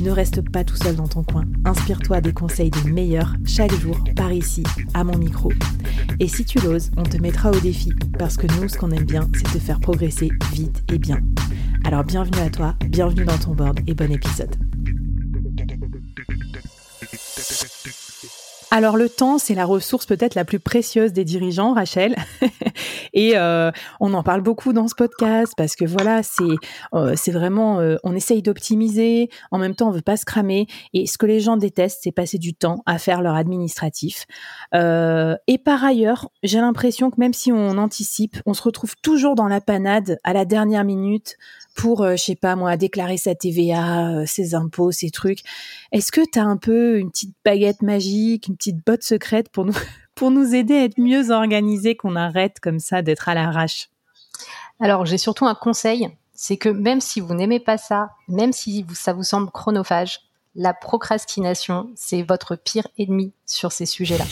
Ne reste pas tout seul dans ton coin. Inspire-toi des conseils des meilleurs chaque jour par ici, à mon micro. Et si tu l'oses, on te mettra au défi parce que nous, ce qu'on aime bien, c'est te faire progresser vite et bien. Alors bienvenue à toi, bienvenue dans ton board et bon épisode. Alors le temps, c'est la ressource peut-être la plus précieuse des dirigeants, Rachel. et euh, on en parle beaucoup dans ce podcast parce que voilà, c'est euh, c'est vraiment, euh, on essaye d'optimiser, en même temps on veut pas se cramer. Et ce que les gens détestent, c'est passer du temps à faire leur administratif. et par ailleurs, j'ai l'impression que même si on anticipe, on se retrouve toujours dans la panade à la dernière minute pour, je sais pas moi, déclarer sa TVA, ses impôts, ses trucs. Est-ce que tu as un peu une petite baguette magique, une petite botte secrète pour nous, pour nous aider à être mieux organisés, qu'on arrête comme ça d'être à l'arrache Alors, j'ai surtout un conseil, c'est que même si vous n'aimez pas ça, même si ça vous semble chronophage, la procrastination, c'est votre pire ennemi sur ces sujets-là.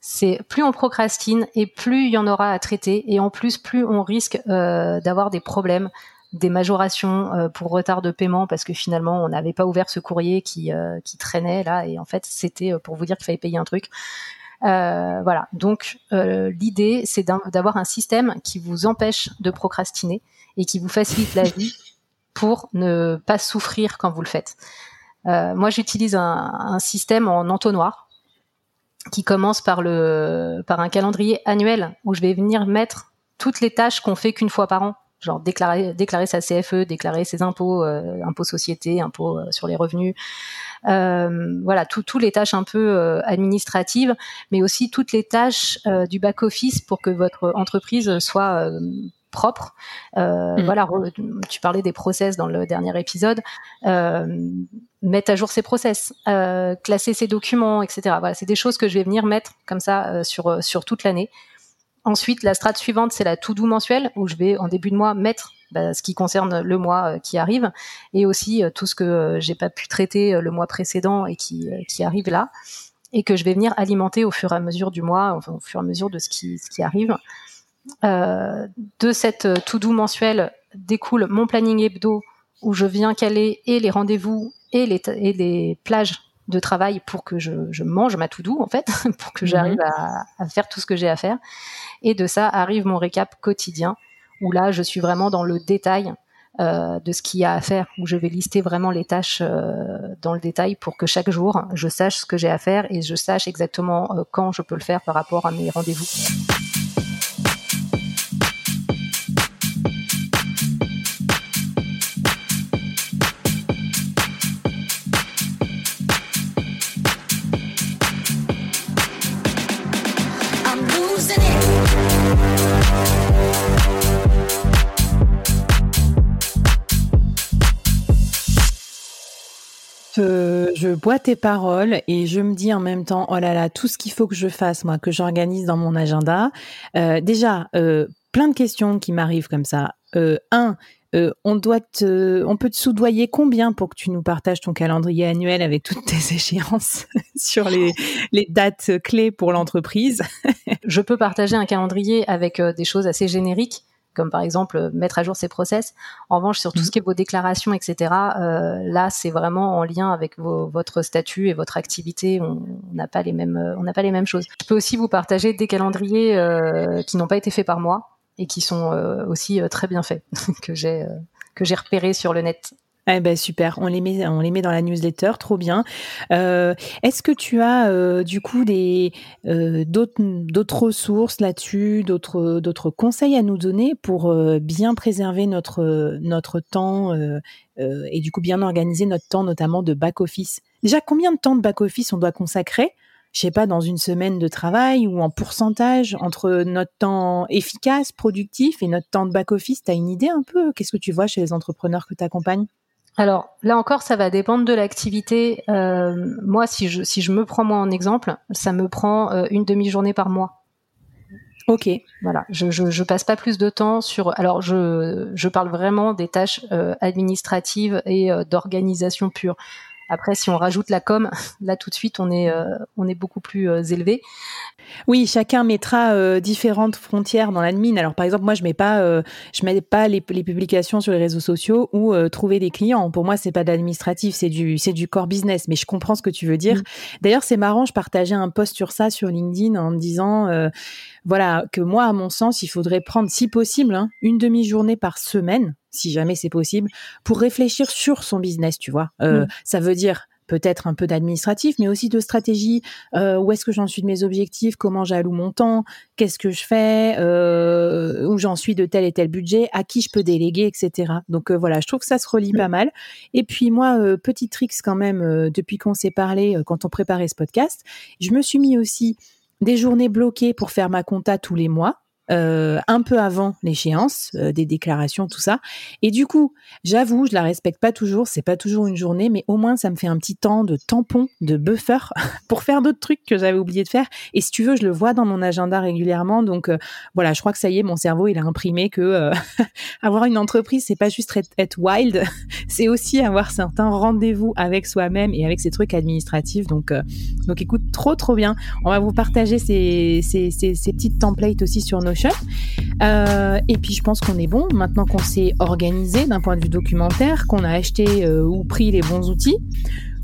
C'est plus on procrastine et plus il y en aura à traiter et en plus plus on risque euh, d'avoir des problèmes des majorations euh, pour retard de paiement parce que finalement on n'avait pas ouvert ce courrier qui, euh, qui traînait là et en fait c'était pour vous dire qu'il fallait payer un truc. Voilà, donc l'idée c'est d'avoir un système qui vous empêche de procrastiner et qui vous facilite la vie pour ne pas souffrir quand vous le faites. moi j'utilise un, un système en entonnoir qui commence par le par un calendrier annuel où je vais venir mettre toutes les tâches qu'on fait qu'une fois par an genre déclarer déclarer sa CFE, déclarer ses impôts, euh, impôts sociétés, impôts euh, sur les revenus. Euh, voilà, tous les tâches un peu euh, administratives, mais aussi toutes les tâches du back office pour que votre entreprise soit propre. Mm. Voilà, tu parlais des process dans le dernier épisode. mettre à jour ses process, classer ses documents, etc. Voilà, c'est des choses que je vais venir mettre comme ça sur sur toute l'année. Ensuite, la strate suivante, c'est la to-do mensuelle, où je vais en début de mois mettre bah, ce qui concerne le mois euh, qui arrive, et aussi euh, tout ce que euh, j'ai pas pu traiter le mois précédent et qui, qui arrive là, et que je vais venir alimenter au fur et à mesure du mois, au fur et à mesure de ce qui, ce qui arrive. de cette to-do mensuelle découle mon planning hebdo, où je viens caler et les rendez-vous et les, et les plages de travail pour que je, je mange ma to-do en fait, pour que j'arrive mhm. à, à, faire tout ce que j'ai à faire. Et de ça arrive mon récap quotidien, où là, je suis vraiment dans le détail euh, de ce qu'il y a à faire, où je vais lister vraiment les tâches euh, dans le détail pour que chaque jour, je sache ce que j'ai à faire et je sache exactement euh, quand je peux le faire par rapport à mes rendez-vous. Je bois tes paroles et je me dis en même temps, oh là là, tout ce qu'il faut que je fasse, moi, que j'organise dans mon agenda. Euh, déjà, euh, plein de questions qui m'arrivent comme ça. Euh, un, on doit on peut te soudoyer combien pour que tu nous partages ton calendrier annuel avec toutes tes échéances sur les dates clés pour l'entreprise? je peux partager un calendrier avec des choses assez génériques comme par exemple euh, mettre à jour ses process. En revanche, sur tout ce mhm. qui est vos déclarations, etc., euh, là, c'est vraiment en lien avec votre statut et votre activité. On n'a pas les mêmes, euh, on n'a pas les mêmes choses. Je peux aussi vous partager des calendriers qui n'ont pas été faits par moi et qui sont aussi très bien faits que j'ai que j'ai repérés sur le net. Eh ben super, on les met, on les met dans la newsletter, trop bien. Euh, Est-ce que tu as euh, du coup des euh, d'autres ressources là-dessus, d'autres conseils à nous donner pour bien préserver notre notre temps et du coup bien organiser notre temps, notamment de back office. Déjà, combien de temps de back office on doit consacrer? Je sais pas, dans une semaine de travail ou en pourcentage entre notre temps efficace, productif et notre temps de back-office? Tu as une idée un peu? Qu'est-ce que tu vois chez les entrepreneurs que tu alors là encore, ça va dépendre de l'activité. Euh, moi, si je, si je me prends moi en exemple, ça me prend euh, une demi-journée par mois. Ok. Voilà, je, je, je, passe pas plus de temps sur. Alors, je, je parle vraiment des tâches euh, administratives et euh, d'organisation pure. Après, si on rajoute la com, là tout de suite, on est, euh, on est beaucoup plus élevé. Oui, chacun mettra euh, différentes frontières dans l'admin. Alors par exemple, moi je mets pas, euh, je mets pas les, publications sur les réseaux sociaux ou euh, trouver des clients. Pour moi, c'est pas d'administratif, c'est du, c'est du core business. Mais je comprends ce que tu veux dire. D'ailleurs, c'est marrant. Je partageais un post sur ça sur LinkedIn en me disant, voilà, que moi, à mon sens, il faudrait prendre, si possible, hein, une demi-journée par semaine, si jamais c'est possible, pour réfléchir sur son business. Tu vois, mmh. ça veut dire peut-être un peu d'administratif, mais aussi de stratégie. Euh, où est-ce que j'en suis de mes objectifs? Comment j'alloue mon temps? Qu'est-ce que je fais? Euh, Où j'en suis de tel et tel budget? À qui je peux déléguer, etc. Donc euh, voilà, je trouve que ça se relie pas mal. Et puis moi, euh, petit tricks quand même, euh, depuis qu'on s'est parlé, quand on préparait ce podcast, je me suis mis aussi des journées bloquées pour faire ma compta tous les mois. Euh, un peu avant l'échéance euh, des déclarations, tout ça. Et du coup, j'avoue, je la respecte pas toujours, c'est pas toujours une journée, mais au moins ça me fait un petit temps de tampon, de buffer pour faire d'autres trucs que j'avais oublié de faire. Et si tu veux, je le vois dans mon agenda régulièrement. Donc euh, voilà, je crois que ça y est, mon cerveau il a imprimé que avoir une entreprise, c'est pas juste être, wild, c'est aussi avoir certains rendez-vous avec soi-même et avec ses trucs administratifs. Donc donc écoute, trop trop bien. On va vous partager ces, ces, ces, ces petites templates aussi sur nos euh, et puis je pense qu'on est bon maintenant qu'on s'est organisé d'un point de vue documentaire, qu'on a acheté euh, ou pris les bons outils,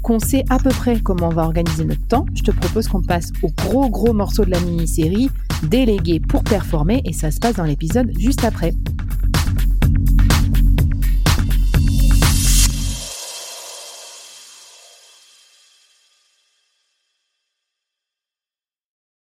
qu'on sait à peu près comment on va organiser notre temps. Je te propose qu'on passe au gros gros morceau de la mini-série, délégué pour performer, et ça se passe dans l'épisode juste après.